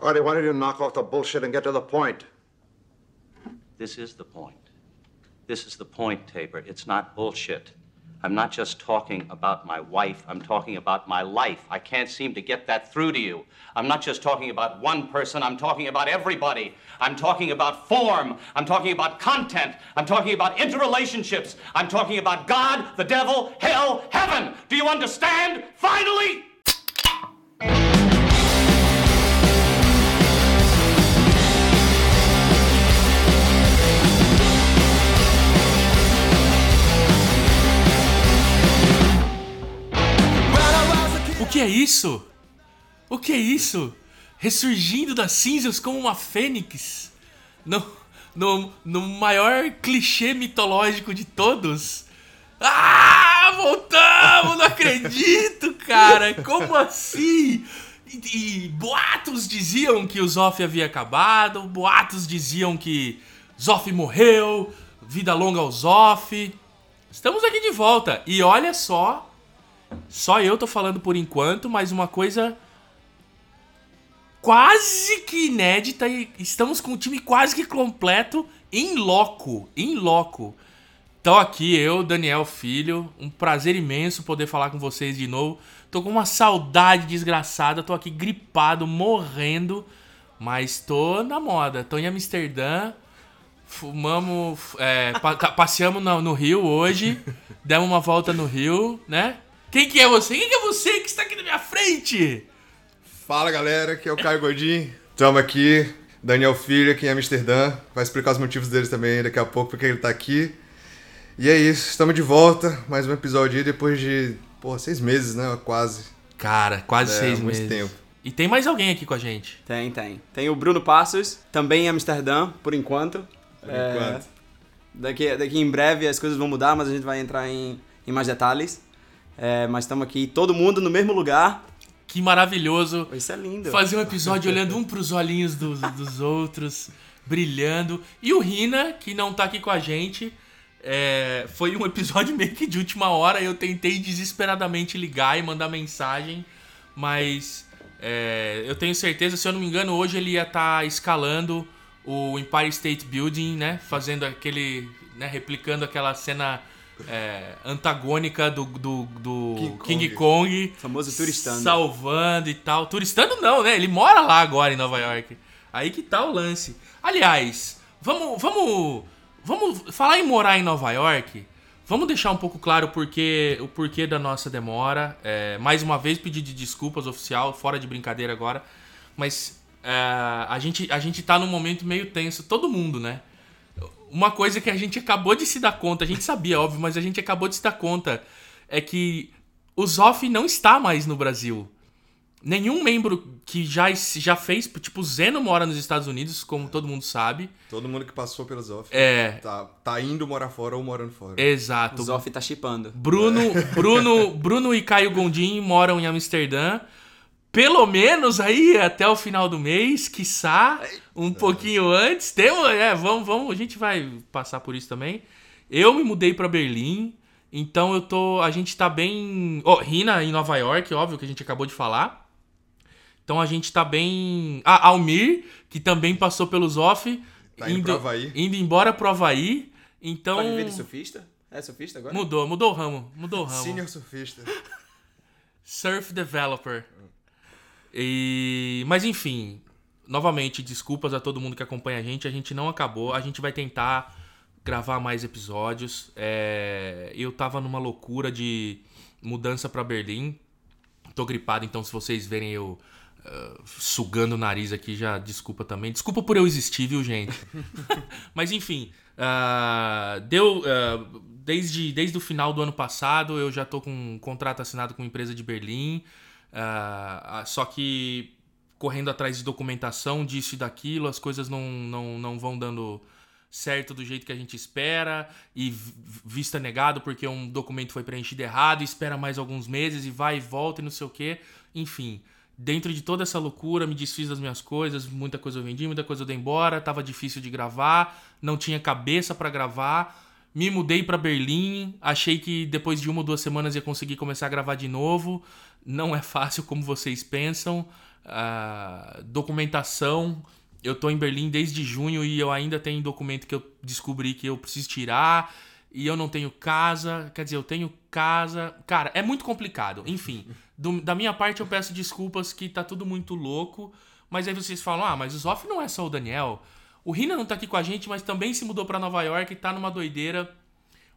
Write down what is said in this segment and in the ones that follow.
Artie, why don't you knock off the bullshit and get to the point? This is the point. This is the point, Tabor. It's not bullshit. I'm not just talking about my wife, I'm talking about my life. I can't seem to get that through to you. I'm not just talking about one person, I'm talking about everybody. I'm talking about form, I'm talking about content, I'm talking about interrelationships, I'm talking about God, the devil, hell, heaven. Do you understand? Finally! Que é isso? O que é isso? Ressurgindo das cinzas como uma fênix? No, no, no maior clichê mitológico de todos? Ah, voltamos! Não acredito, cara! Como assim? E, e boatos diziam que o Zoff havia acabado, boatos diziam que Zoff morreu, vida longa ao Zoff. Estamos aqui de volta. E olha só só eu tô falando por enquanto, mas uma coisa quase que inédita e estamos com o time quase que completo em loco, em loco. Então aqui eu, Daniel Filho, um prazer imenso poder falar com vocês de novo. Tô com uma saudade desgraçada, tô aqui gripado, morrendo, mas tô na moda. Tô em Amsterdã, fumamos, é, pa passeamos no, no Rio hoje, demos uma volta no Rio, né? Quem que é você? Quem que é você que está aqui na minha frente? Fala galera, aqui é o Caio Godin. Tamo aqui, Daniel Filho aqui em Amsterdã. Vai explicar os motivos dele também daqui a pouco, porque ele tá aqui. E é isso, estamos de volta. Mais um episódio aí depois de, pô, seis meses, né? Quase. Cara, quase É, seis muito meses. tempo. E tem mais alguém aqui com a gente. Tem, tem. Tem o Bruno Passos, também em Amsterdã, por enquanto. Por É, enquanto. Daqui, daqui em breve as coisas vão mudar, mas a gente vai entrar em, em mais detalhes. É, mas estamos aqui, todo mundo no mesmo lugar. Que maravilhoso Isso é lindo. fazer um episódio olhando um pros olhinhos dos, dos outros, brilhando. E o Rina, que não tá aqui com a gente, é, foi um episódio meio que de última hora. Eu tentei desesperadamente ligar e mandar mensagem, mas é, eu tenho certeza, se eu não me engano, hoje ele ia estar escalando o Empire State Building, né? Fazendo aquele. Né, replicando aquela cena é, antagônica do, do, do King King, Kong. Kong. Famoso turistando. Salvando e tal. Turistando não, né? Ele mora lá agora em Nova York. Aí que tá o lance. Aliás, vamos, vamos, vamos falar em morar em Nova York. Vamos deixar um pouco claro o porquê, o porquê da nossa demora. É, mais uma vez, pedir de desculpas oficial, fora de brincadeira agora. Mas é, a, gente, a gente tá num momento meio tenso, todo mundo, né? Uma coisa que a gente acabou de se dar conta, a gente sabia, óbvio, mas a gente acabou de se dar conta, é que o Zoff não está mais no Brasil. Nenhum membro que já, já fez, tipo, o Zeno mora nos Estados Unidos, como todo mundo sabe. Todo mundo que passou pelas off É, tá, tá indo morar fora ou morando fora. exato. O Zoff tá chipando. Bruno, Bruno, Bruno e Caio Gondim moram em Amsterdã. Pelo menos aí até o final do mês, quiçá, um pouquinho antes. Temos, é, vamos, vamos, a gente vai passar por isso também. Eu me mudei pra Berlim, então eu tô, a gente tá bem, oh, Rina em Nova York, óbvio que a gente acabou de falar. Então a gente tá bem, ah, Almir, que também passou pelos off, Tá indo pro Havaí. indo embora pro Havaí. Então Pode viver de surfista? É surfista agora? Mudou, mudou o ramo. Mudou o ramo. Senior surfista. Surf Developer. E... Mas enfim, novamente, desculpas a todo mundo que acompanha a gente. A gente não acabou. A gente vai tentar gravar mais episódios. É, Eu tava numa loucura de mudança pra Berlim. Tô gripado, então se vocês verem eu ah, sugando o nariz aqui, já desculpa também. Desculpa por eu existir, viu, gente? Mas enfim, ah, deu. ah, desde, desde o final do ano passado, eu já tô com um contrato assinado com uma empresa de Berlim. Ah, ah, só que correndo atrás de documentação disso e daquilo, as coisas não, não, não vão dando certo do jeito que a gente espera e vista negado porque um documento foi preenchido errado espera mais alguns meses e vai e volta e não sei o que. Enfim, dentro de toda essa loucura, me desfiz das minhas coisas, muita coisa eu vendi, muita coisa eu dei embora, tava difícil de gravar, não tinha cabeça pra gravar. Me mudei pra Berlim, achei que depois de uma ou duas semanas ia conseguir começar a gravar de novo. Não é fácil como vocês pensam. ah, documentação. Eu tô em Berlim desde junho e eu ainda tenho documento que eu descobri que eu preciso tirar. E eu não tenho casa. Quer dizer, eu tenho casa. Cara, é muito complicado. Enfim, do- da minha parte eu peço desculpas que tá tudo muito louco. Mas aí vocês falam: ah, mas o Zoff não é só o Daniel. O Rina não tá aqui com a gente, mas também se mudou pra Nova York e tá numa doideira.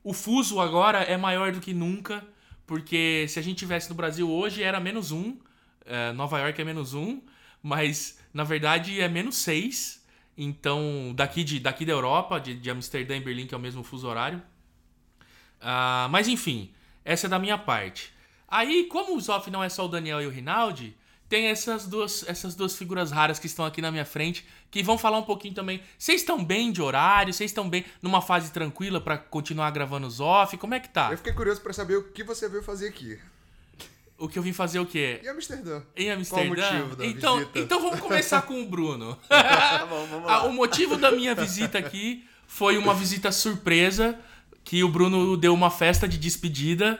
O fuso agora é maior do que nunca, porque se a gente tivesse no Brasil hoje era menos um, é, Nova York é menos um, mas na verdade é menos seis. Então, daqui, de, daqui da Europa, de, de Amsterdã e Berlim, que é o mesmo fuso horário. Ah, mas enfim, essa é da minha parte. Aí, como o Zoff não é só o Daniel e o Rinaldi, tem essas duas, essas duas figuras raras que estão aqui na minha frente, que vão falar um pouquinho também. Vocês estão bem de horário? Vocês estão bem numa fase tranquila pra continuar gravando os off? Como é que tá? Eu fiquei curioso pra saber o que você veio fazer aqui. O que eu vim fazer o quê? E Amsterdã? Em Amsterdã? Qual o motivo da então, visita? então vamos começar com o Bruno. Tá bom, vamos Ah, lá. o motivo da minha visita aqui foi uma visita surpresa que o Bruno deu uma festa de despedida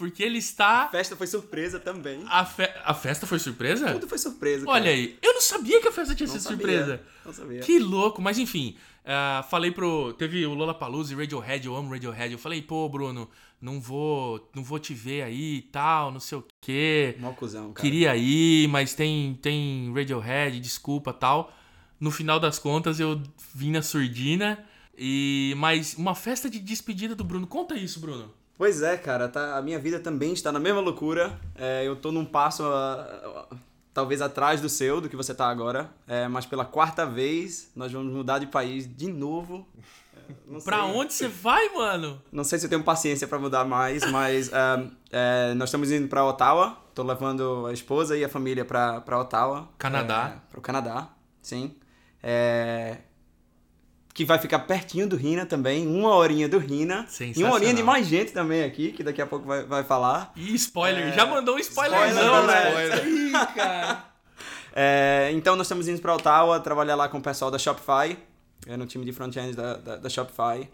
porque ele A está festa foi surpresa também. a, fe- a festa foi surpresa? Tudo foi surpresa. Olha cara. aí, eu não sabia que a festa tinha Não sido sabia, surpresa. Não sabia. Que louco, mas enfim, ah, falei pro. Teve o Lollapalooza e Radiohead, eu amo Radiohead. Eu falei, pô, Bruno, não vou, não vou te ver aí e tal, não sei o quê. Mó cuzão, cara. Queria ir, mas tem, tem Radiohead, desculpa tal. No final das contas, eu vim na surdina. E mas uma festa de despedida do Bruno. Conta isso, Bruno. Pois é, cara, tá, a minha vida também está na mesma loucura. É, eu tô num passo, ah, talvez atrás do seu, do que você tá agora. É, mas pela quarta vez, nós vamos mudar de país de novo. É, não Pra sei- onde você vai, mano? Não sei se eu tenho paciência pra mudar mais, mas ah, é, nós estamos indo pra Ottawa. Tô levando a esposa e a família pra, pra Ottawa. Canadá. É, pro Canadá, sim. É, que vai ficar pertinho do Rina também, uma horinha do Rina. E uma horinha de mais gente também aqui, que daqui a pouco vai, vai falar. Ih, spoiler. É, Já mandou um spoilerzão, spoiler, né? Ih, cara. É, então nós estamos indo para Ottawa trabalhar lá com o pessoal da Shopify, é, no time de front-end da, da, da Shopify.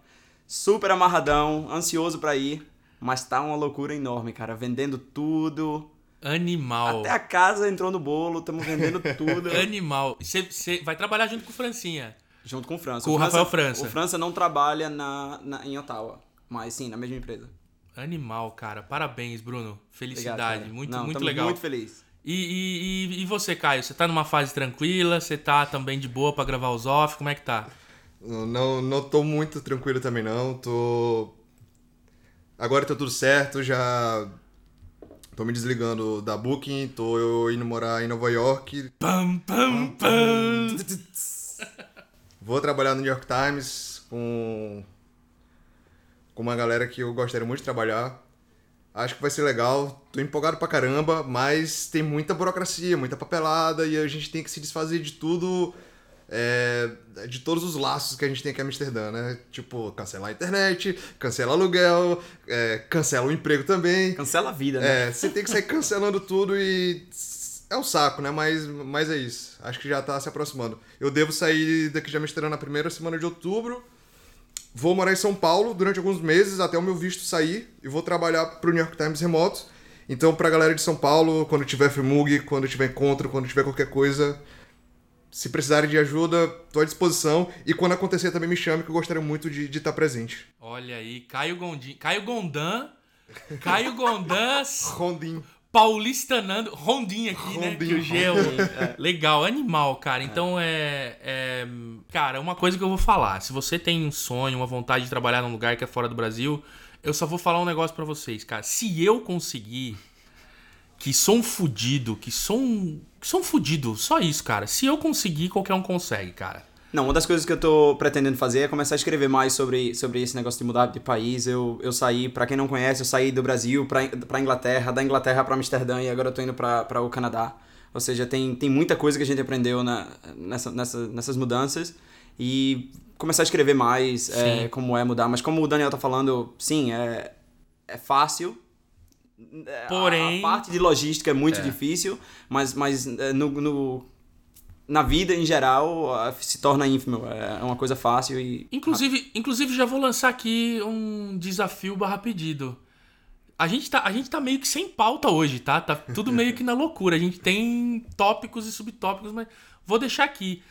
Super amarradão, ansioso para ir, mas tá uma loucura enorme, cara. Vendendo tudo. Animal. Até a casa entrou no bolo, estamos vendendo tudo. Animal. Você vai trabalhar junto com o Francinha. Junto com o França. Com o Rafael França. O França não trabalha na, na- em Ottawa, mas sim, na mesma empresa. Animal, cara. Parabéns, Bruno. Obrigado, Felicidade. cara. muito, Não, muito legal. muito feliz. E, e, e, e você, Caio? Você tá numa fase tranquila? Você tá também de boa pra gravar os off? Como é que tá? Não, não tô muito tranquilo também não, tô... Agora tá tudo certo, já tô me desligando da Booking, tô indo morar em Nova York, Pam, pam, pam. vou trabalhar no New York Times com, com uma galera que eu gostaria muito de trabalhar. Acho que vai ser legal, tô empolgado pra caramba, mas tem muita burocracia, muita papelada e a gente tem que se desfazer de tudo, é, de todos os laços que a gente tem aqui em Amsterdã, né? Tipo, cancelar a internet, cancela aluguel, é, cancela o emprego também. Cancela a vida, né? É, você tem que sair cancelando tudo e. É um saco, né? Mas, mas é isso. Acho que já tá se aproximando. Eu devo sair daqui de Amsterdã na primeira semana de outubro. Vou morar em São Paulo durante alguns meses até o meu visto sair e vou trabalhar pro New York Times remoto. Então, pra galera de São Paulo, quando tiver FMUG, quando tiver encontro, quando tiver qualquer coisa, se precisarem de ajuda, tô à disposição. E quando acontecer também me chame, que eu gostaria muito de estar presente. Olha aí, Caio Gondim. Caio Gondan. Caio Gondan Rondim. Paulistanando. Rondinha aqui, né? Que o G é Legal, animal, cara. Então é, é. Cara, uma coisa que eu vou falar. Se você tem um sonho, uma vontade de trabalhar num lugar que é fora do Brasil, eu só vou falar um negócio pra vocês, cara. Se eu conseguir. Que sou um fudido, que sou um. Que sou um fudido, só isso, cara. Se eu conseguir, qualquer um consegue, cara. Não, uma das coisas que eu tô pretendendo fazer é começar a escrever mais sobre, sobre esse negócio de mudar de país. Eu, eu saí, pra quem não conhece, eu saí do Brasil pra, pra Inglaterra, da Inglaterra pra Amsterdã e agora eu tô indo pra, pra o Canadá. Ou seja, tem, tem muita coisa que a gente aprendeu na, nessa, nessa, nessas mudanças e começar a escrever mais é, como é mudar. Mas como o Daniel tá falando, sim, é, é fácil. É, Porém- A, parte de logística é muito difícil, mas, mas é, no, no- na vida em geral se torna ínfimo. É uma coisa fácil e. Inclusive, inclusive já vou lançar aqui um desafio barra pedido. A gente, tá, a gente tá meio que sem pauta hoje, tá? Tá tudo meio que na loucura. A gente tem tópicos e subtópicos, mas vou deixar aqui.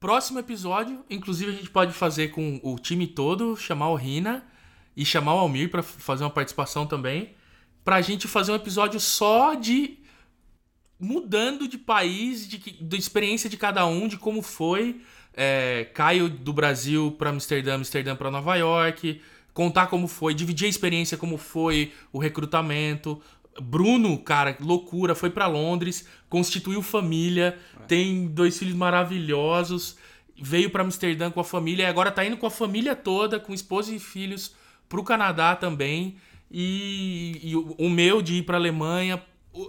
Próximo episódio, inclusive a gente pode fazer com o time todo, chamar o Rina e chamar o Almir pra fazer uma participação também, pra gente fazer um episódio só de mudando de país, de, da experiência de cada um, de como foi. É, Caio do Brasil para Amsterdã, Amsterdã para Nova York, contar como foi, dividir a experiência, como foi o recrutamento. Bruno, cara, loucura, foi para Londres, constituiu família, tem dois filhos maravilhosos, veio para Amsterdã com a família e agora tá indo com a família toda, com esposa e filhos, pro Canadá também. E, e o, meu de ir pra Alemanha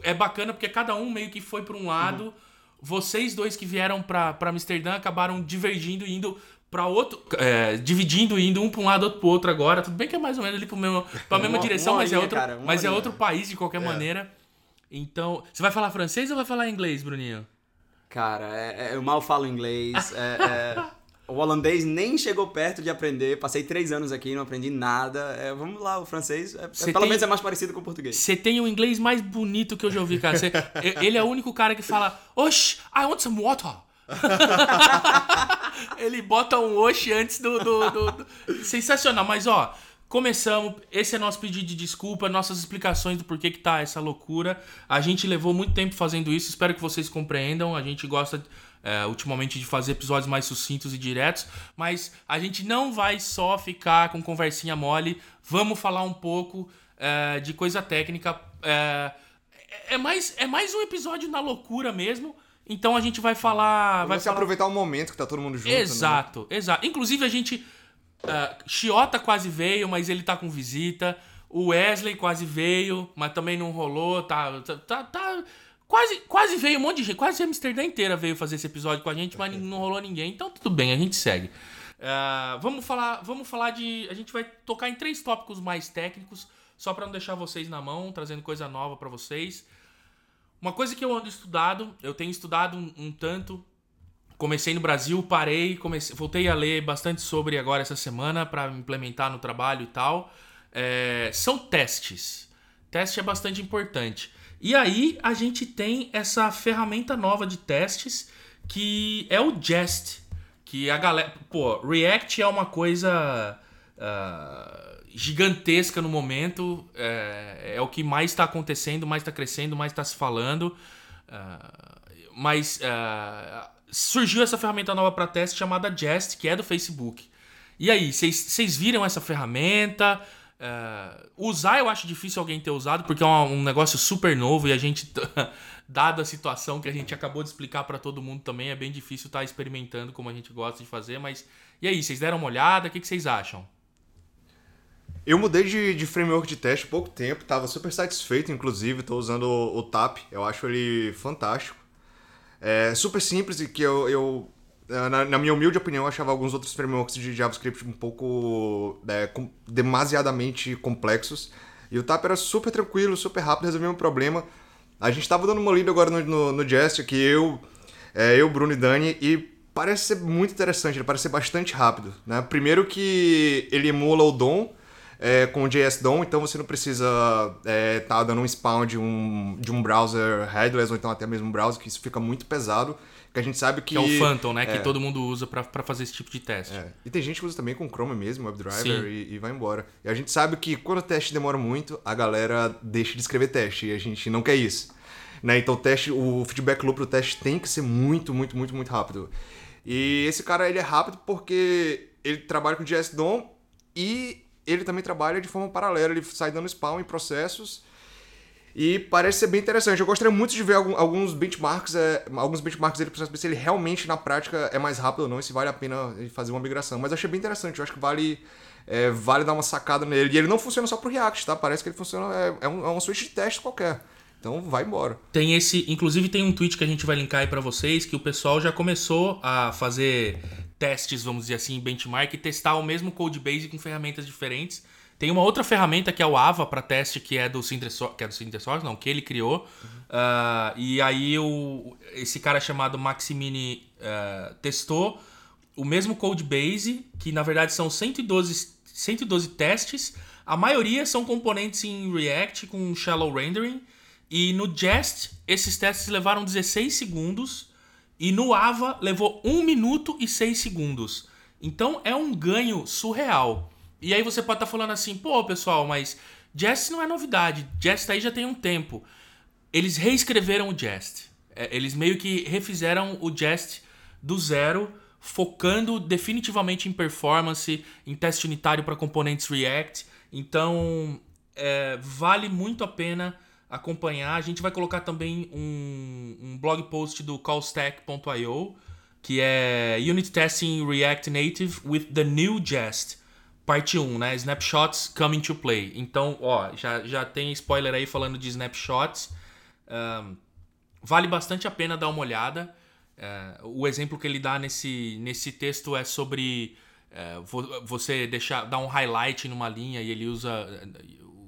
é bacana porque cada um meio que foi pra um lado. Vocês dois que vieram pra, pra Amsterdã acabaram divergindo e indo pra outro. é, dividindo e indo um pra um lado, outro pro outro agora. Tudo bem que é mais ou menos ali pro mesmo, pra mesma Uma- direção, uma mas, é horinha, outro, cara, mas é outro país de qualquer maneira. Então. Você vai falar francês ou vai falar inglês, Bruninho? Cara, é- é- eu mal falo inglês. É- é- o holandês nem chegou perto de aprender. Passei três anos aqui, não aprendi nada. É, vamos lá, o francês, é- é- pelo tem- menos é mais parecido com o português. Você tem o inglês mais bonito que eu já ouvi, cara. Você- e- ele é o único cara que fala, Osh, I want some water. ele bota um osh antes do, do- do- do- Sensacional, mas ó, começamos. Esse é nosso pedido de desculpa, nossas explicações do porquê que tá essa loucura. A gente levou muito tempo fazendo isso, espero que vocês compreendam. A gente gosta. É, ultimamente de fazer episódios mais sucintos e diretos, mas a gente não vai só ficar com conversinha mole, vamos falar um pouco é, de coisa técnica. É, é, mais, é mais um episódio na loucura mesmo. Então a gente vai falar. Vai se falar... aproveitar o momento que tá todo mundo junto. né? Exato, exato. Inclusive a gente. Uh, Chiota quase veio, mas ele tá com visita. O Wesley quase veio, mas também não rolou. Tá, tá, tá- quase, quase veio um monte de gente. Quase a Amsterdã inteira veio fazer esse episódio com a gente, mas não rolou ninguém. Então tudo bem, a gente segue. Uh, vamos falar vamos falar de a gente vai tocar em três tópicos mais técnicos só para não deixar vocês na mão trazendo coisa nova para vocês uma coisa que eu ando estudado eu tenho estudado um, um tanto comecei no Brasil parei comecei voltei a ler bastante sobre agora essa semana para implementar no trabalho e tal É, são testes teste é bastante importante e aí a gente tem essa ferramenta nova de testes que é o Jest que a galera. Pô, React é uma coisa ah, gigantesca no momento. É, é o que mais está acontecendo, mais está crescendo, mais está se falando. Ah, mas ah, surgiu essa ferramenta nova para teste chamada Jest, que é do Facebook. E aí, vocês viram essa ferramenta? Ah, usar eu acho difícil alguém ter usado, porque é um, um negócio super novo e a gente, dada a situação que a gente acabou de explicar para todo mundo também, é bem difícil estar experimentando como a gente gosta de fazer. Mas e aí, vocês deram uma olhada? O que que vocês acham? Eu mudei de, de framework de teste há pouco tempo, tava super satisfeito, inclusive, tô usando o, o TAP, eu acho ele fantástico. É super simples e que eu, eu na, na minha humilde opinião, achava alguns outros frameworks de JavaScript um pouco é, com- demasiadamente complexos. E o TAP era super tranquilo, super rápido, resolvia um problema. A gente tava dando uma lida agora no, no, no Jest, aqui eu, é, eu, Bruno e Dani, e parece ser muito interessante, ele parece ser bastante rápido. Né? Primeiro que ele emula o DOM, é, com o JS DOM, então você não precisa é, tá dando um spawn de um, de um browser headless, ou então até mesmo um browser, que isso fica muito pesado, que a gente sabe que... Que é o Phantom, né? é. Que todo mundo usa pra pra fazer esse tipo de teste. É, E tem gente que usa também com Chrome mesmo, WebDriver, e, e vai embora. E a gente sabe que quando o teste demora muito, a galera deixa de escrever teste, e a gente não quer isso. Né? Então o teste, o feedback loop do teste tem que ser muito, muito, muito, muito rápido. E esse cara, ele é rápido porque ele trabalha com JS DOM e ele também trabalha de forma paralela, ele sai dando spawn em processos e parece ser bem interessante. Eu gostaria muito de ver alguns benchmarks, é, alguns benchmarks dele para saber se ele realmente na prática é mais rápido ou não, e se vale a pena fazer uma migração. Mas eu achei bem interessante, eu acho que vale, é, vale dar uma sacada nele. E ele não funciona só pro React, tá? Parece que ele funciona, é, é um, é switch de teste qualquer. Então vai embora. Tem esse, inclusive tem um tweet que a gente vai linkar aí pra vocês que o pessoal já começou a fazer testes, vamos dizer assim, benchmark e testar o mesmo code base com ferramentas diferentes. Tem uma outra ferramenta que é o Ava para teste que é do Synthesor, que é do Synthesor, não, que ele criou. Ah, e aí o, esse cara chamado Maximini ah, testou o mesmo code base, que na verdade são 112, 112 testes. A maioria são componentes em React com shallow rendering. E no Jest, esses testes levaram 16 segundos. E no Ava levou 1 minuto e 6 segundos. Então é um ganho surreal. E aí você pode estar falando assim, pô, pessoal, mas Jest não é novidade. Jest aí já tem um tempo. Eles reescreveram o Jest. É, Eles meio que refizeram o Jest do zero, focando definitivamente em performance, em teste unitário para componentes React. Então, é, vale muito a pena acompanhar. A gente vai colocar também um, um blog post do callstack.io, que é Unit Testing React Native with the New Jest. Parte 1, né? Snapshots coming to play. Então, ó, já, já tem spoiler aí falando de snapshots. Ahn, vale bastante a pena dar uma olhada. É, o exemplo que ele dá nesse, nesse texto é sobre é, vo- você deixar dar um highlight numa linha e ele usa é,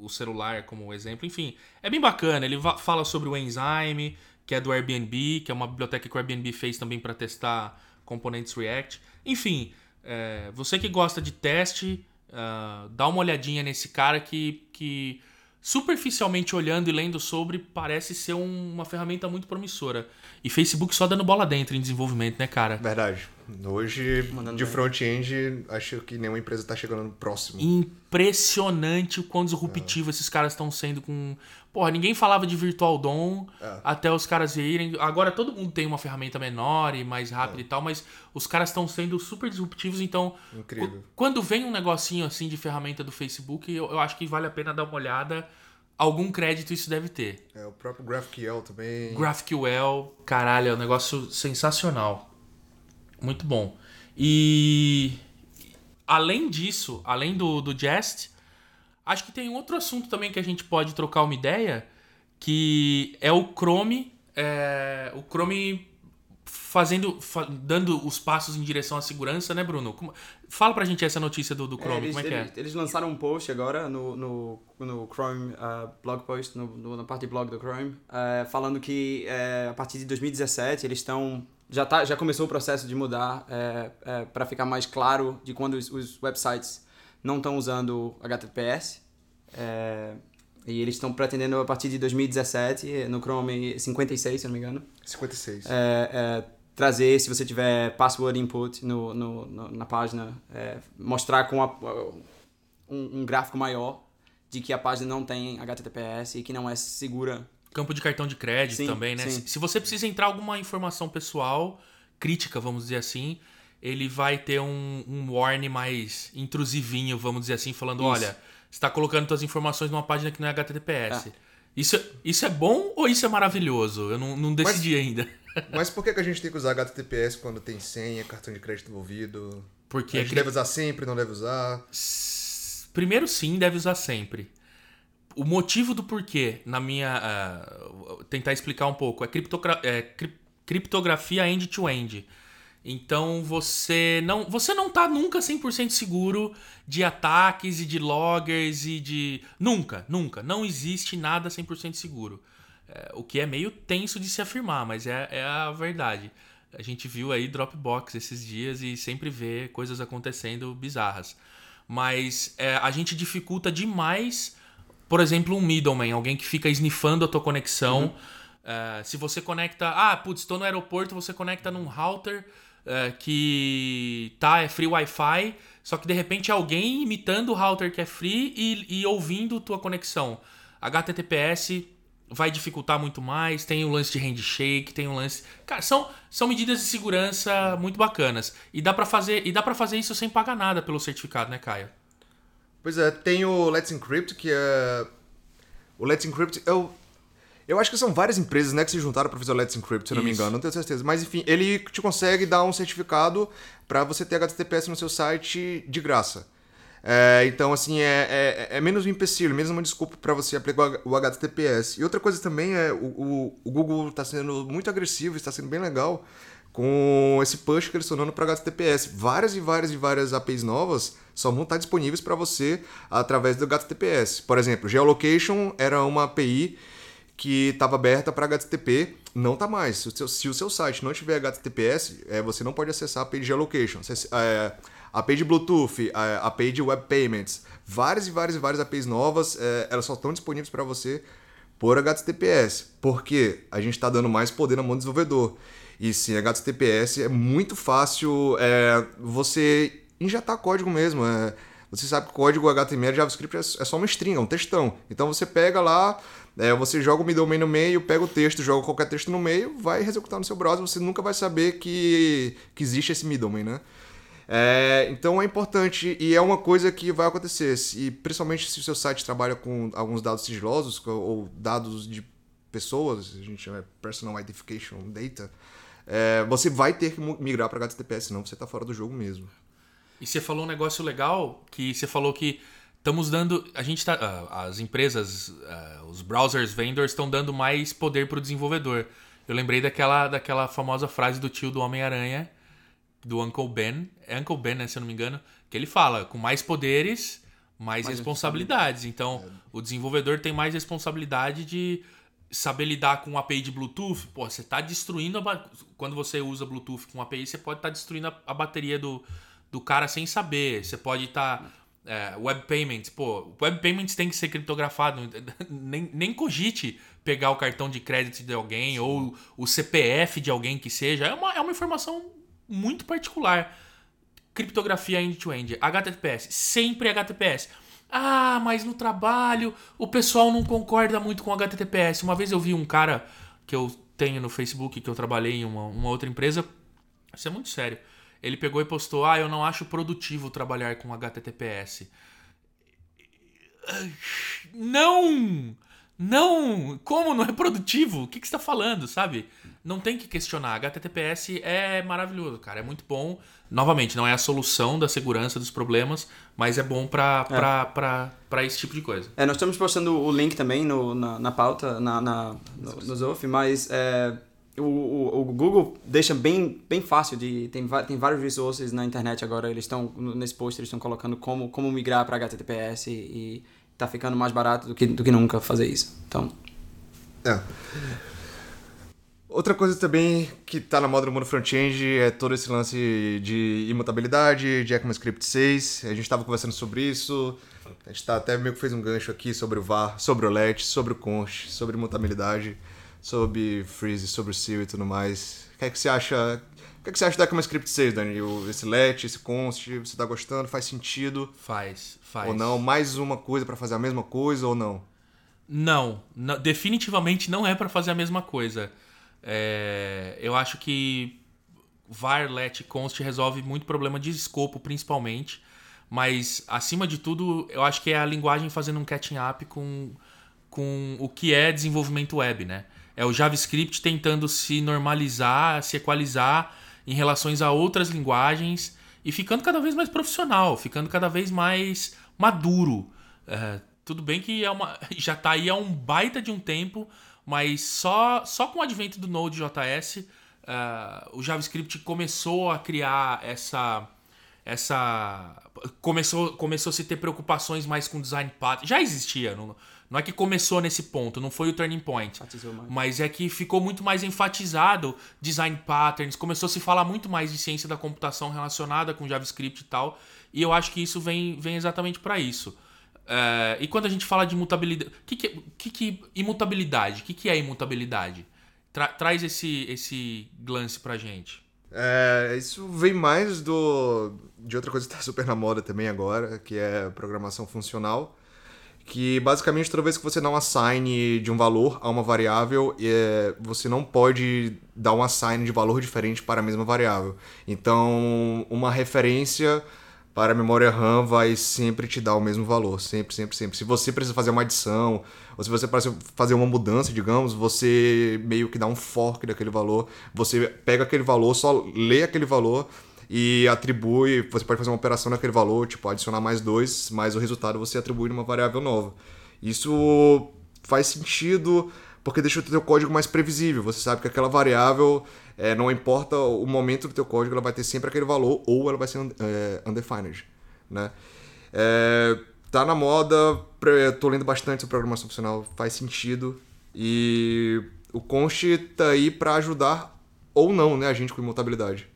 o celular como exemplo. Enfim, é bem bacana. Ele fala sobre o Enzyme, que é do Airbnb, que é uma biblioteca que o Airbnb fez também para testar componentes React. Enfim, é, você que gosta de teste, ah, dá uma olhadinha nesse cara que, que superficialmente olhando e lendo sobre, parece ser um- uma ferramenta muito promissora. E Facebook só dando bola dentro em desenvolvimento, né, cara? Verdade. Hoje, Mandando de front-end, acho que nenhuma empresa tá chegando no próximo. Impressionante o quão disruptivo esses caras estão sendo com. Porra, ninguém falava de Virtual DOM até os caras virem. Agora todo mundo tem uma ferramenta menor e mais rápida e tal, mas os caras estão sendo super disruptivos, então. Incrível. qu- Quando vem um negocinho assim de ferramenta do Facebook, eu, eu acho que vale a pena dar uma olhada. Algum crédito isso deve ter. É, o próprio GraphQL também. GraphQL, caralho, é um negócio sensacional. Muito bom. E além disso, além do, do Jest, acho que tem outro assunto também que a gente pode trocar uma ideia, que é o Chrome, é, o Chrome fazendo, fa- dando os passos em direção à segurança, né, Bruno? Como- fala pra gente essa notícia do, do É, Chrome, eles, como é que eles, é? eles lançaram um post agora no, no, no Chrome ah, blog post, no, no- na parte de blog do Chrome, eh, falando que eh, a partir de 2017 eles estão. Já, tá, já começou o processo de mudar para ficar mais claro de quando os, os websites não estão usando HTTPS. eh, e eles estão pretendendo a partir de 2017, no Chrome 56, se não me engano, 56. é, é, trazer, se você tiver password input no, no, no- na página, é, mostrar com a- um, um gráfico maior de que a página não tem HTTPS e que não é segura. Campo de cartão de crédito Sim, também, né? sim. Se, se você precisa entrar alguma informação pessoal, crítica, vamos dizer assim, ele vai ter um, um warning mais intrusivinho, vamos dizer assim, falando, Isso. olha, você está colocando suas informações numa página que não é HTTPS. Isso, é- isso é bom ou isso é maravilhoso? Eu não, não decidi ainda. Mas por que, que a gente tem que usar HTTPS quando tem senha, cartão de crédito envolvido? Porque a é gente cri- deve usar sempre, não deve usar? Primeiro, sim, deve usar sempre. O motivo do porquê, na minha. ah, tentar explicar um pouco, é, criptogra- é cri- criptografia end-to-end. Então você não, você não tá nunca 100% seguro de ataques e de loggers e de. Nunca, nunca. Não existe nada 100% seguro. É, o que é meio tenso de se afirmar, mas é, é a verdade. A gente viu aí Dropbox esses dias e sempre vê coisas acontecendo bizarras. Mas é, a gente dificulta demais, por exemplo, um middleman, alguém que fica sniffando a tua conexão. É, se você conecta. Ah, putz, estou no aeroporto, você conecta num router é, que tá, é free Wi-Fi, só que de repente é alguém imitando o router que é free e, e ouvindo tua conexão. HTTPS vai dificultar muito mais, tem o lance de handshake, tem o lance. Cara, são, são medidas de segurança muito bacanas. E dá pra fazer, e dá para fazer isso sem pagar nada pelo certificado, né, Caio? Pois é, tem o Let's Encrypt, que é. O Let's Encrypt o. Eu acho que são várias empresas né, que se juntaram para fazer o Let's Encrypt, se eu não me engano, não tenho certeza. Mas enfim, ele te consegue dar um certificado para você ter HTTPS no seu site de graça. É, então, assim, é, é, é menos um empecilho, menos uma desculpa para você aplicar o HTTPS. E outra coisa também é o, o, o Google está sendo muito agressivo, está sendo bem legal com esse push que eles estão dando para HTTPS. Várias e várias e várias APIs novas só vão estar disponíveis para você através do HTTPS. Por exemplo, Geolocation era uma API que estava aberta para HTTP, não está mais. Se o, seu, se o seu site não tiver HTTPS, é, você não pode acessar a de Geolocation. É, API de Bluetooth, a API de Web Payments, várias e várias e várias APIs novas, é, elas só estão disponíveis para você por HTTPS, porque a gente está dando mais poder na mão do desenvolvedor. E sim, HTTPS é muito fácil é, você injetar código mesmo. É, você sabe que código HTML JavaScript é, é só uma string, é um textão. Então você pega lá, é, você joga o middleman no meio, pega o texto, joga qualquer texto no meio, vai executar no seu browser, você nunca vai saber que, que existe esse middleman, né? É, então é importante e é uma coisa que vai acontecer. E principalmente se o seu site trabalha com alguns dados sigilosos ou dados de pessoas, a gente chama Personal Identification Data, é, você vai ter que migrar para HTTPS, senão você está fora do jogo mesmo. E você falou um negócio legal, que você falou que estamos dando. A gente tá. Ah, as empresas, ah, os browsers vendors estão dando mais poder para o desenvolvedor. Eu lembrei daquela, daquela famosa frase do tio do Homem-Aranha, do Uncle Ben. É Uncle Ben, né, se eu não me engano. Que ele fala: com mais poderes, mais, mais responsabilidades. Então, é. o desenvolvedor tem mais responsabilidade de saber lidar com API de Bluetooth. Pô, você está destruindo. A... Quando você usa Bluetooth com API, você pode estar tá destruindo a, a bateria do, do cara sem saber. Você pode estar. Tá, é, web payments, pô, web payments tem que ser criptografado. nem, nem cogite pegar o cartão de crédito de alguém Sim. ou o CPF de alguém que seja. É uma, é uma informação muito particular. Criptografia end-to-end, HTTPS, sempre HTTPS. Ah, mas no trabalho o pessoal não concorda muito com HTTPS. Uma vez eu vi um cara que eu tenho no Facebook, que eu trabalhei em uma, uma outra empresa. Isso é muito sério. Ele pegou e postou: Ah, eu não acho produtivo trabalhar com HTTPS. Não! Não! Como não é produtivo? O que, que você está falando, sabe? Não tem que questionar. HTTPS é maravilhoso, cara. É muito bom. Novamente, não é a solução da segurança dos problemas, mas é bom para é. esse tipo de coisa. É, nós estamos postando o link também no, na, na pauta, na, na no, no Zof, mas é, o, o, o, Google deixa bem, bem fácil de. Tem, tem vários resources na internet agora. Eles estão. Nesse post eles estão colocando como, como migrar para HTTPS e, e tá ficando mais barato do que, do que nunca fazer isso. Então. É. Outra coisa também que tá na moda no mundo front-end é todo esse lance de imutabilidade, de ECMAScript 6. A gente estava conversando sobre isso. A gente tá até meio que fez um gancho aqui sobre o VAR, sobre o LET, sobre o const, sobre imutabilidade, sobre freeze, sobre o seal e tudo mais. O que é que você acha? O que, é que você acha da ECMAScript 6, Dani? Esse LET, esse const, você tá gostando? Faz sentido? Faz, faz. Ou não? Mais uma coisa para fazer a mesma coisa ou não? Não, não definitivamente não é para fazer a mesma coisa. É, eu acho que var, let, const resolve muito problema de escopo, principalmente. Mas, acima de tudo, eu acho que é a linguagem fazendo um catching up com, com o que é desenvolvimento web, né? É o JavaScript tentando se normalizar, se equalizar em relações a outras linguagens e ficando cada vez mais profissional, ficando cada vez mais maduro. É, tudo bem que é uma, já está aí há um baita de um tempo, mas só, só com o advento do Node.js, uh, o JavaScript começou a criar essa essa começou começou a se ter preocupações mais com design pattern. Já existia, não, não é que começou nesse ponto, não foi o turning point, mas é que ficou muito mais enfatizado design patterns, começou a se falar muito mais de ciência da computação relacionada com JavaScript e tal, e eu acho que isso vem, vem exatamente para isso. Uh, e quando a gente fala de imutabilidade. O que, que, que, que imutabilidade? O que, que é imutabilidade? Tra traz esse, esse glance pra gente. É, isso vem mais do de outra coisa que está super na moda também agora, que é programação funcional. Que basicamente toda vez que você dá um assign de um valor a uma variável, é, você não pode dar um assign de valor diferente para a mesma variável. Então, uma referência para a memória RAM vai sempre te dar o mesmo valor, sempre, sempre, sempre. Se você precisa fazer uma adição, ou se você precisa fazer uma mudança, digamos, você meio que dá um fork daquele valor, você pega aquele valor, só lê aquele valor e atribui, você pode fazer uma operação naquele valor, tipo adicionar mais dois, mas o resultado você atribui numa variável nova. Isso faz sentido porque deixa o teu código mais previsível. Você sabe que aquela variável é, não importa o momento do teu código, ela vai ter sempre aquele valor ou ela vai ser é, undefined, né? É, tá na moda, tô lendo bastante sobre programação funcional, faz sentido e o const tá aí para ajudar ou não, né, a gente com imutabilidade.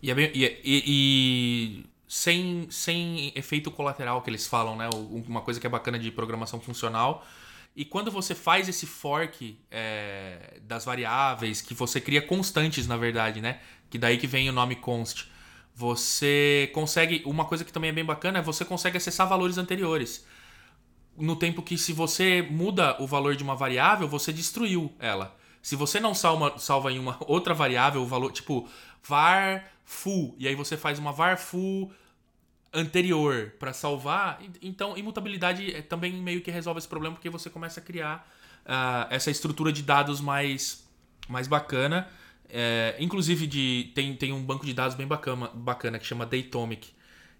E, é bem, e, e, sem, sem efeito colateral que eles falam, né? Uma coisa que é bacana de programação funcional. E quando você faz esse fork é, das variáveis, que você cria constantes, na verdade, né? Que daí que vem o nome const. Você consegue. Uma coisa que também é bem bacana é você consegue acessar valores anteriores. No tempo que se você muda o valor de uma variável, você destruiu ela. Se você não salva, salva em uma outra variável o valor, tipo var full, e aí você faz uma var full anterior para salvar, então imutabilidade é- também meio que resolve esse problema porque você começa a criar ah, essa estrutura de dados mais, mais bacana. É, inclusive de, tem, tem um banco de dados bem bacana, bacana que chama Datomic.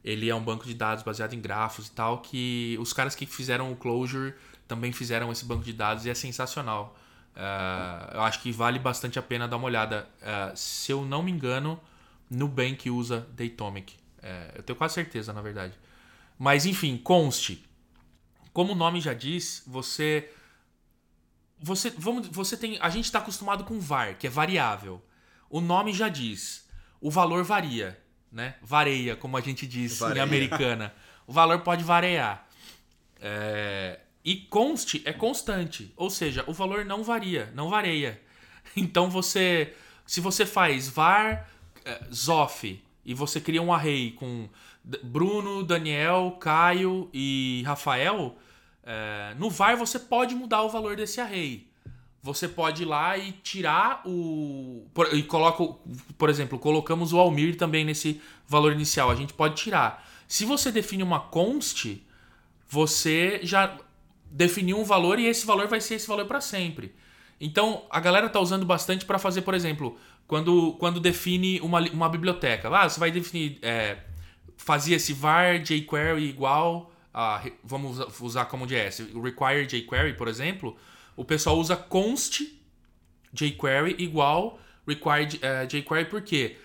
Ele é um banco de dados baseado em grafos e tal, que os caras que fizeram o Clojure também fizeram esse banco de dados e é sensacional. Ah, eu acho que vale bastante a pena dar uma olhada. Ah, se eu não me engano, Nubank usa Datomic. É, eu tenho quase certeza, na verdade. Mas enfim, const. Como o nome já diz, você você vamos você tem a gente está acostumado com var, que é variável. O nome já diz. O valor varia, né? Vareia, como a gente diz Vareia. em americana. O valor pode variar. É, E const é constante, ou seja, o valor não varia, não varia. Então você, se você faz var eh, zof e você cria um array com Bruno, Daniel, Caio e Rafael, eh, no var você pode mudar o valor desse array. Você pode ir lá e tirar o. por- E coloca, por exemplo, colocamos o Almir também nesse valor inicial. A gente pode tirar. Se você define uma const, você já definiu um valor e esse valor vai ser esse valor para sempre. Então, a galera tá usando bastante para fazer, por exemplo, quando, quando define uma, uma biblioteca. Ah, você vai definir. É, fazia esse var jQuery igual a. Vamos usa- usar como JS. Require jQuery, por exemplo, o pessoal usa const jQuery igual required eh, jQuery porque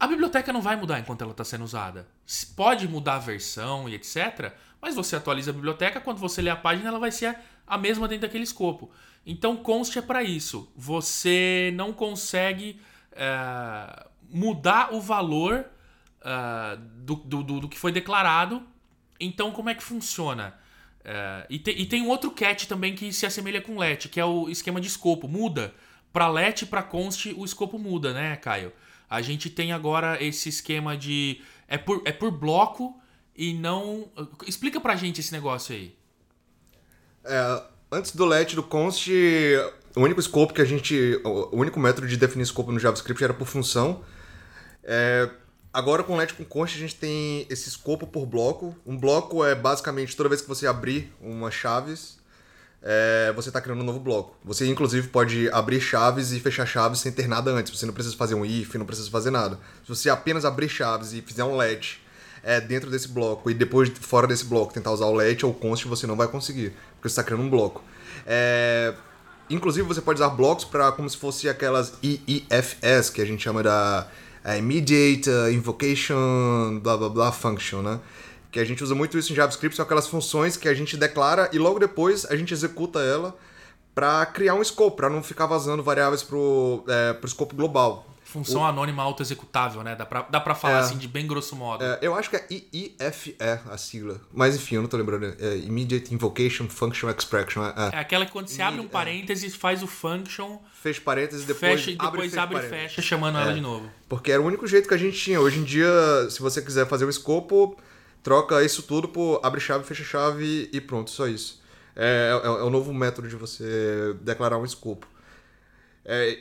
a biblioteca não vai mudar enquanto ela está sendo usada. Pode mudar a versão e etc. Mas você atualiza a biblioteca, quando você lê a página, ela vai ser a mesma dentro daquele escopo. Então, const é para isso. Você não consegue eh, mudar o valor do, do, do- do que foi declarado. Então, como é que funciona? É, e, te- e tem um outro cat também que se assemelha com let, que é o esquema de escopo. Muda. Para let e para const, o escopo muda, né, Caio? A gente tem agora esse esquema de. É por, é por bloco e não. Explica pra gente esse negócio aí. É, antes do let do const, o único escopo que a gente. O único método de definir escopo no JavaScript era por função. É, agora com let com const a gente tem esse escopo por bloco. Um bloco é basicamente toda vez que você abrir uma chaves, é, você está criando um novo bloco. Você inclusive pode abrir chaves e fechar chaves sem ter nada antes. Você não precisa fazer um if, não precisa fazer nada. Se você apenas abrir chaves e fizer um let é, dentro desse bloco e depois fora desse bloco tentar usar o let ou o const, você não vai conseguir, porque você está criando um bloco. É, inclusive você pode usar blocos para como se fosse aquelas IIFS que a gente chama da é, Immediate Invocation blá blá blá function, né? Que a gente usa muito isso em JavaScript, são aquelas funções que a gente declara e logo depois a gente executa ela para criar um escopo, para não ficar vazando variáveis pro, é, pro escopo global. Função anônima auto-executável, né? Dá pra, dá pra falar É. assim de bem grosso modo. É, eu acho que é IIFE a sigla. Mas enfim, eu não tô lembrando. É Immediate Invocation Function Expression. É, É aquela que quando você abre um é. parênteses, faz o function, Fez parênteses depois fecha e abre, depois fecha abre e fecha, chamando ela É. de novo. Porque era o único jeito que a gente tinha. Hoje em dia, se você quiser fazer um escopo, troca isso tudo por abre chave, fecha chave e pronto, só isso. É, é, é o novo método de você declarar um escopo. É,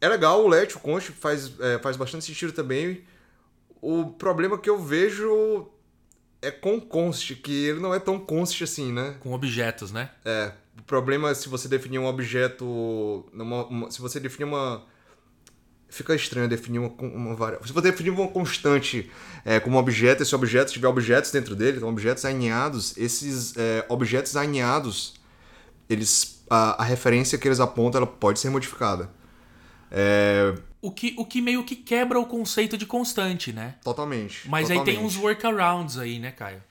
é legal, o let, o const faz, é, faz bastante sentido também. O problema que eu vejo é com o const, que ele não é tão const assim, né? Com objetos, né? É, o problema é se você definir um objeto. Numa, uma- se você definir uma. Fica estranho definir uma, uma variável. Se você definir uma constante é, como objeto, esse objeto tiver objetos dentro dele, então objetos alinhados, esses é, objetos alinhados, eles, a, a referência que eles apontam ela pode ser modificada. É, O que, o que meio que quebra o conceito de constante, né? totalmente. Mas aí tem totalmente. uns workarounds aí, né, Caio?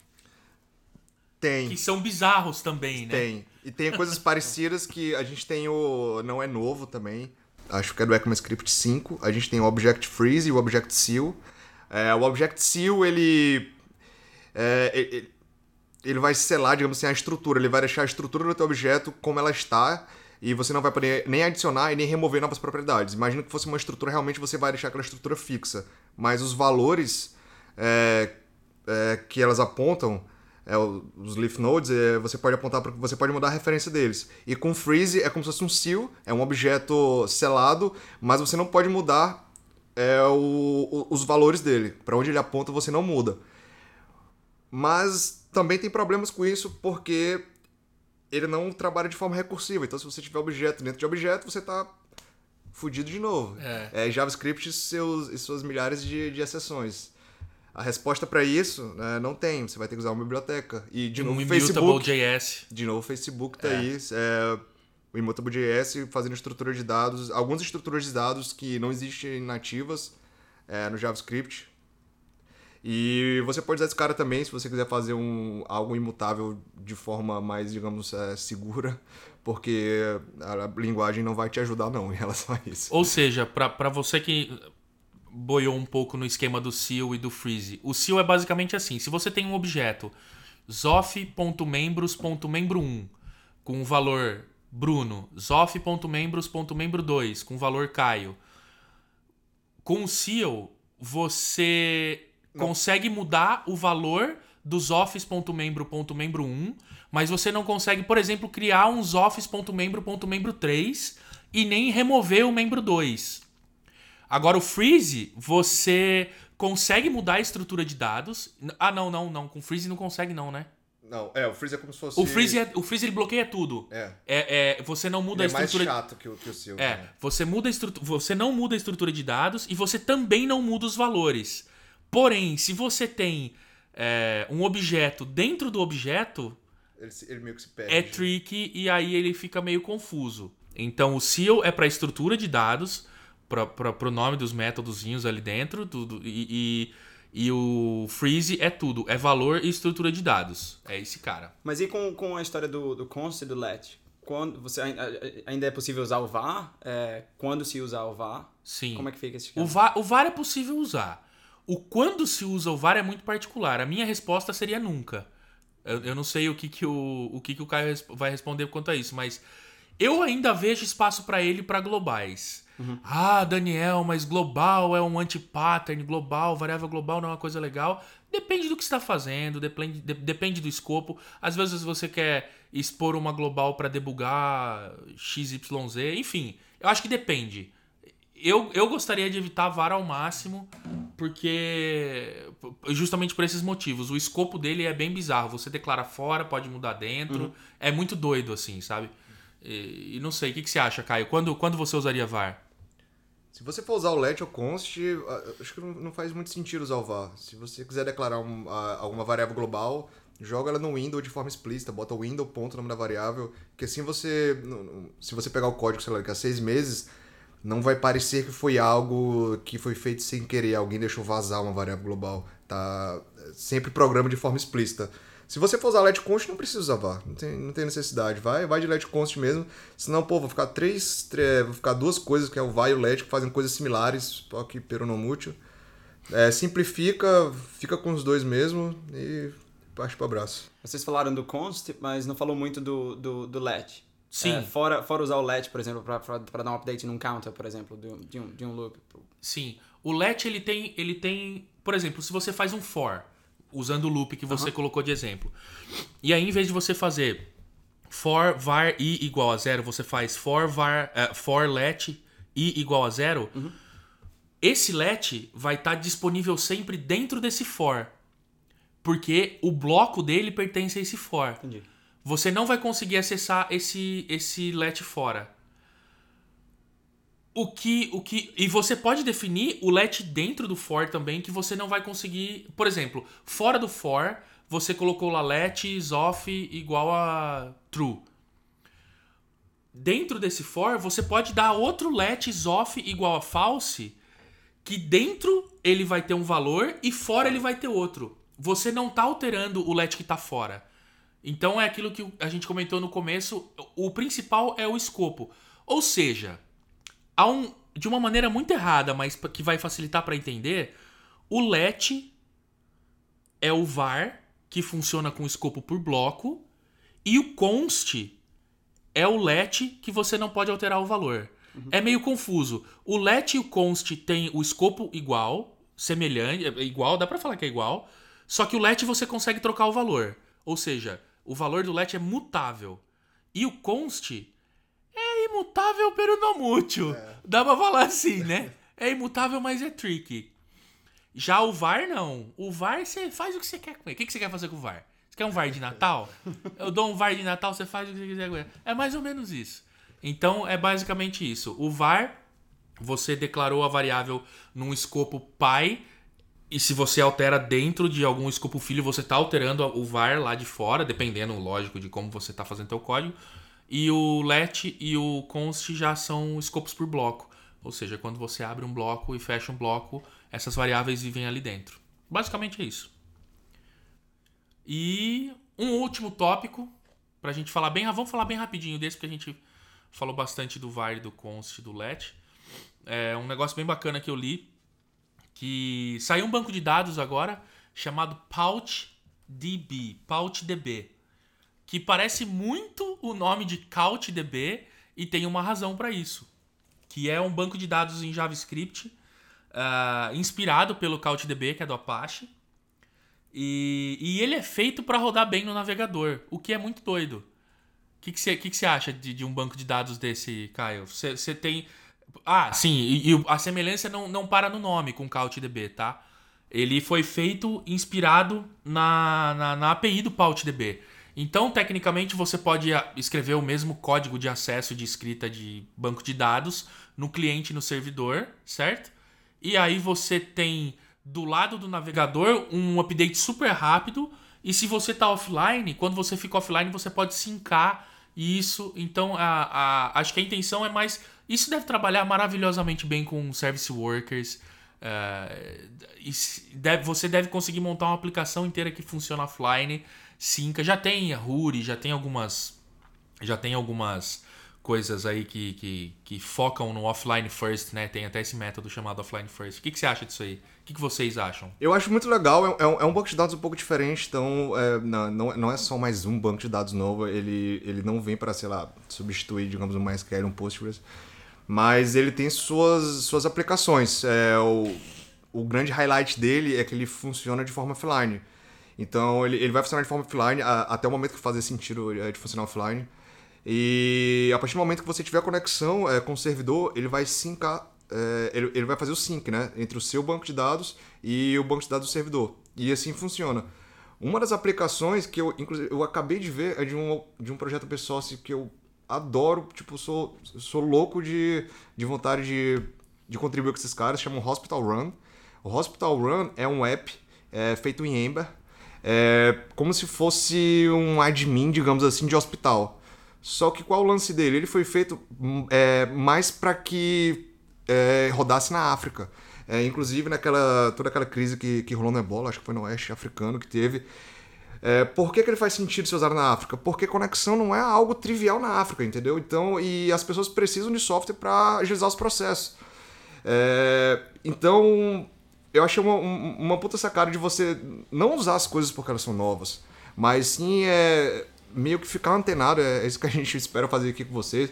Tem. Que são bizarros também, né? Tem. E tem coisas parecidas que a gente tem o. Não é novo também. Acho que é do ECMAScript 5. A gente tem o Object Freeze e o Object Seal. É, o Object Seal, ele. é, ele, ele vai selar, digamos assim, a estrutura. Ele vai deixar a estrutura do teu objeto como ela está e você não vai poder nem adicionar e nem remover novas propriedades. Imagina que fosse uma estrutura, realmente você vai deixar aquela estrutura fixa. Mas os valores é, é, que elas apontam, é, os leaf nodes, é, você pode apontar para você pode mudar a referência deles. E com freeze é como se fosse um seal, é um objeto selado, mas você não pode mudar é, o, o, os valores dele. Para onde ele aponta, você não muda. Mas também tem problemas com isso porque ele não trabalha de forma recursiva. Então, se você tiver objeto dentro de objeto, você está fudido de novo. É. É JavaScript e, seus, e suas milhares de, de exceções. A resposta para isso né, não tem. Você vai ter que usar uma biblioteca. E de novo, um o Facebook. JS. De novo, o Facebook tá É. aí. É, o Immutable.js fazendo estrutura de dados. Algumas estruturas de dados que não existem nativas é, no JavaScript. E você pode usar esse cara também se você quiser fazer um, algo imutável de forma mais, digamos, é, segura, porque a linguagem não vai te ajudar não em relação a isso. Ou seja, pra você que boiou um pouco no esquema do seal e do freeze, o seal é basicamente assim: se você tem um objeto zof.membros.membro1 com o valor Bruno, zof.membros.membro2 com o valor Caio, com o seal você consegue mudar o valor dos office.membro.membro1, mas você não consegue, por exemplo, criar uns office.membro.membro3 e nem remover o membro 2. Agora o freeze, você consegue mudar a estrutura de dados. Ah, não, não, não, com freeze não consegue não, né? Não, é, o freeze é como se fosse... O freeze, é- o freeze ele bloqueia tudo. É. É, é, você não muda Ele é a mais estrutura chato que o, que o seu. é, né? você muda a estrutura, você não muda a estrutura de dados e você também não muda os valores. Porém, se você tem é, um objeto dentro do objeto, Ele, ele meio que se perde. é tricky e aí ele fica meio confuso. Então o seal é para estrutura de dados, para o nome dos métodozinhos ali dentro, tudo, e, e, e o freeze é tudo, é valor e estrutura de dados. É esse cara. Mas e com, com a história do, do const e do let? Quando você ai- ai- ainda é possível usar o var? É, quando se usar o var? Sim. Como é que fica esse O esquema? VAR, o VAR é possível usar. O quando se usa o VAR é muito particular. A minha resposta seria nunca. Eu, eu não sei o que, que o, o que, que o Caio vai responder quanto a isso, mas eu ainda vejo espaço para ele para globais. Ah, Daniel, mas global é um anti-pattern, global, variável global não é uma coisa legal. Depende do que está fazendo, depende, de- depende do escopo. Às vezes você quer expor uma global para debugar XYZ, enfim, eu acho que depende. Eu, eu gostaria de evitar VAR ao máximo, porque. Justamente por esses motivos. O escopo dele é bem bizarro. Você declara fora, pode mudar dentro. É muito doido, assim, sabe? E, e não sei, o que, que você acha, Caio? Quando, quando você usaria VAR? Se você for usar o let ou const, acho que não, faz muito sentido usar o var. Se você quiser declarar um- a- alguma variável global, joga ela no window de forma explícita, bota o window ponto nome da variável, que assim você, se você pegar o código, sei lá, daqui a seis meses, não vai parecer que foi algo que foi feito sem querer, alguém deixou vazar uma variável global. Tá sempre programa de forma explícita. Se você for usar let const, não precisa usar var. Não tem, não tem necessidade. Vai, vai de let const mesmo. Senão, pô, vou ficar três. tre- vou ficar duas coisas, que é o var e o let, que fazem coisas similares, só que peronomútil. É, simplifica, fica com os dois mesmo e parte pro abraço. Vocês falaram do const, mas não falou muito do, do, do. Sim. É, fora, fora usar o let, por exemplo, para dar um update num counter, por exemplo, de, um- de, um, de um loop. Sim. O let ele tem, ele tem, por exemplo, se você faz um for, usando o loop que você colocou de exemplo. E aí em vez de você fazer for var i igual a zero, você faz for var eh, for let i igual a zero. Esse let vai estar disponível sempre dentro desse for. Porque o bloco dele pertence a esse for. Entendi. Você não vai conseguir acessar esse esse let fora. O que, o que. E você pode definir o let dentro do for também, que você não vai conseguir. Por exemplo, fora do for, você colocou lá let is off igual a true. Dentro desse for, você pode dar outro let is off igual a false, que dentro ele vai ter um valor e fora ele vai ter outro. Você não tá alterando o let que tá fora. Então é aquilo que a gente comentou no começo, o principal é o escopo. Ou seja, há um, de uma maneira muito errada, mas que vai facilitar para entender, o let é o var que funciona com escopo por bloco, e o const é o let que você não pode alterar o valor. É meio confuso. O let e o const tem o escopo igual, semelhante, é igual, dá pra falar que é igual, só que o let você consegue trocar o valor. Ou seja, o valor do let é mutável. E o const é imutável, pero não mútil. Dá pra falar assim, né? É imutável, mas é tricky. Já o VAR, não. O VAR, você faz o que você quer com ele. O que que você quer fazer com o VAR? Você quer um VAR de Natal? Eu dou um VAR de Natal, você faz o que você quiser com ele. É mais ou menos isso. Então, é basicamente isso. O VAR, você declarou a variável num escopo pai, e se você altera dentro de algum escopo filho, você está alterando o var lá de fora, dependendo, lógico, de como você está fazendo seu código. E o let e o const já são escopos por bloco. Ou seja, quando você abre um bloco e fecha um bloco, essas variáveis vivem ali dentro. Basicamente é isso. E um último tópico, pra gente falar bem. Vamos falar bem rapidinho desse, porque a gente falou bastante do var, do const, do let. É um negócio bem bacana que eu li que saiu um banco de dados agora chamado PouchDB, PouchDB, que parece muito o nome de CouchDB e tem uma razão para isso, que é um banco de dados em JavaScript uh, inspirado pelo CouchDB, que é do Apache, e, e ele é feito para rodar bem no navegador, o que é muito doido. O que você acha de, de um banco de dados desse, Caio? Você tem ah, sim, e, e, a semelhança não, não para no nome com CouchDB, tá? Ele foi feito inspirado na, na, na API do PouchDB. Então, tecnicamente, você pode escrever o mesmo código de acesso de escrita de banco de dados no cliente e no servidor, certo? E aí você tem do lado do navegador um update super rápido. E se você está offline, quando você fica offline, você pode sincar isso. Então, a, a, acho que a intenção é mais isso deve trabalhar maravilhosamente bem com service workers. Uh, deve, você deve conseguir montar uma aplicação inteira que funciona offline, Cinca. Já tem a Huri, já tem algumas. Já tem algumas coisas aí que, que, que, focam no offline first, né? Tem até esse método chamado offline first. O que, que você acha disso aí? O que, que vocês acham? Eu acho muito legal, é, é, um, é um, banco de dados um pouco diferente, então é, não, não é só mais um banco de dados novo, ele, ele não vem para, sei lá, substituir, digamos, um MySQL, um Postgres mas ele tem suas, suas aplicações. É, o, o grande highlight dele é que ele funciona de forma offline. Então ele, ele vai funcionar de forma offline a, até o momento que fazer sentido é, de funcionar offline. E a partir do momento que você tiver conexão é, com o servidor, ele vai sincar, é, ele, ele vai fazer o sync né, entre o seu banco de dados e o banco de dados do servidor. E assim funciona. Uma das aplicações que eu, inclusive, eu acabei de ver é de um, de um projeto pessoal assim, que eu adoro, tipo, sou, sou louco de, de vontade de, de contribuir com esses caras, chamam Hospital Run. O Hospital Run é um app é, feito em Ember, é, como se fosse um admin, digamos assim, de hospital. Só que qual o lance dele? Ele foi feito é, mais para que é, rodasse na África. É, inclusive naquela toda aquela crise que, que rolou no Ebola, acho que foi no oeste africano que teve. É, por que, que ele faz sentido ser usado na África? Porque conexão não é algo trivial na África, entendeu? Então, e as pessoas precisam de software para agilizar os processos. É, então, eu achei uma, uma puta sacada de você não usar as coisas porque elas são novas, mas sim é meio que ficar antenado, é, é isso que a gente espera fazer aqui com vocês.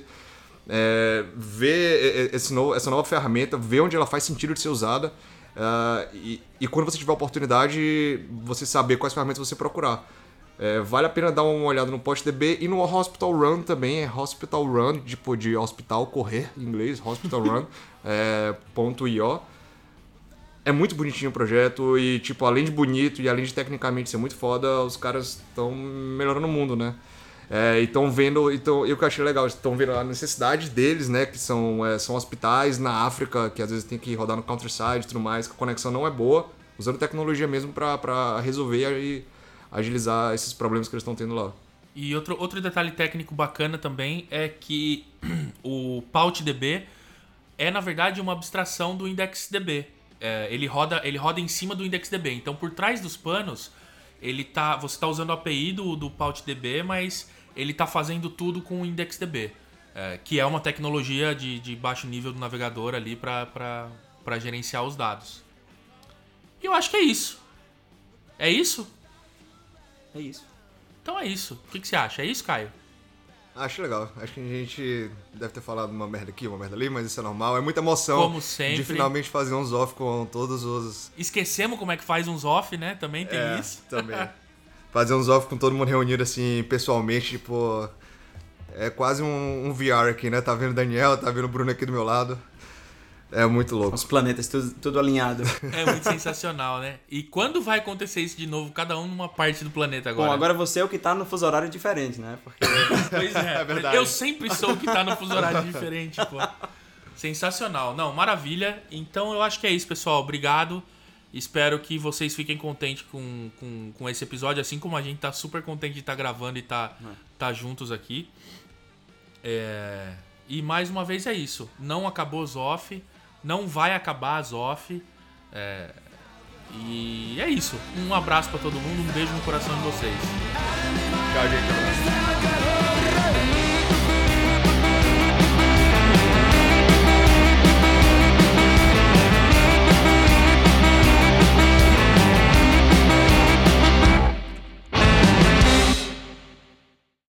É, ver esse novo, essa nova ferramenta, ver onde ela faz sentido de ser usada Uh, e, e, quando você tiver a oportunidade, você saber quais ferramentas você procurar. É, vale a pena dar uma olhada no PostDB e no Hospital Run também, é Hospital Run, tipo de hospital, correr em inglês, Hospital Run, é, ponto .io. É muito bonitinho o projeto e, tipo, além de bonito e além de tecnicamente ser muito foda, os caras estão melhorando o mundo, né? É, e estão vendo, então, eu que achei legal, estão vendo a necessidade deles, né? Que são, é, são hospitais na África, que às vezes tem que rodar no countryside e tudo mais, que a conexão não é boa, usando tecnologia mesmo para resolver e agilizar esses problemas que eles estão tendo lá. E outro, outro detalhe técnico bacana também é que o PautDB é, na verdade, uma abstração do IndexDB. É, ele, roda, ele roda em cima do IndexDB. Então, por trás dos panos, ele tá, você está usando a API do, do PautDB, mas ele está fazendo tudo com o IndexDB, é, que é uma tecnologia de, de baixo nível do navegador ali para gerenciar os dados. E eu acho que é isso. É isso? É isso. Então é isso. O que, que você acha? É isso, Caio? Acho legal. Acho que a gente deve ter falado uma merda aqui, uma merda ali, mas isso é normal. É muita emoção Como sempre. de finalmente fazer uns off com todos os. Esquecemos como é que faz uns off, né? Também tem É, isso. também. fazer uns off com todo mundo reunido assim, pessoalmente, tipo. É quase um, um VR aqui, né? Tá vendo o Daniel, tá vendo o Bruno aqui do meu lado. É muito louco. Os planetas, tudo, tudo alinhado. É muito sensacional, né? E quando vai acontecer isso de novo, cada um numa parte do planeta agora? Bom, agora você é o que tá no fuso horário diferente, né? Porque Pois é, É verdade. eu sempre sou o que tá no fuso horário diferente, pô. Sensacional. Não, maravilha. Então eu acho que é isso, pessoal. Obrigado. Espero que vocês fiquem contentes com, com, com esse episódio, assim como a gente tá super contente de estar gravando e tá, tá juntos aqui. É, E mais uma vez é isso. Não acabou os off. Não vai acabar as off. É, E é isso. Um abraço pra todo mundo. Um beijo no coração de vocês. Tchau, gente.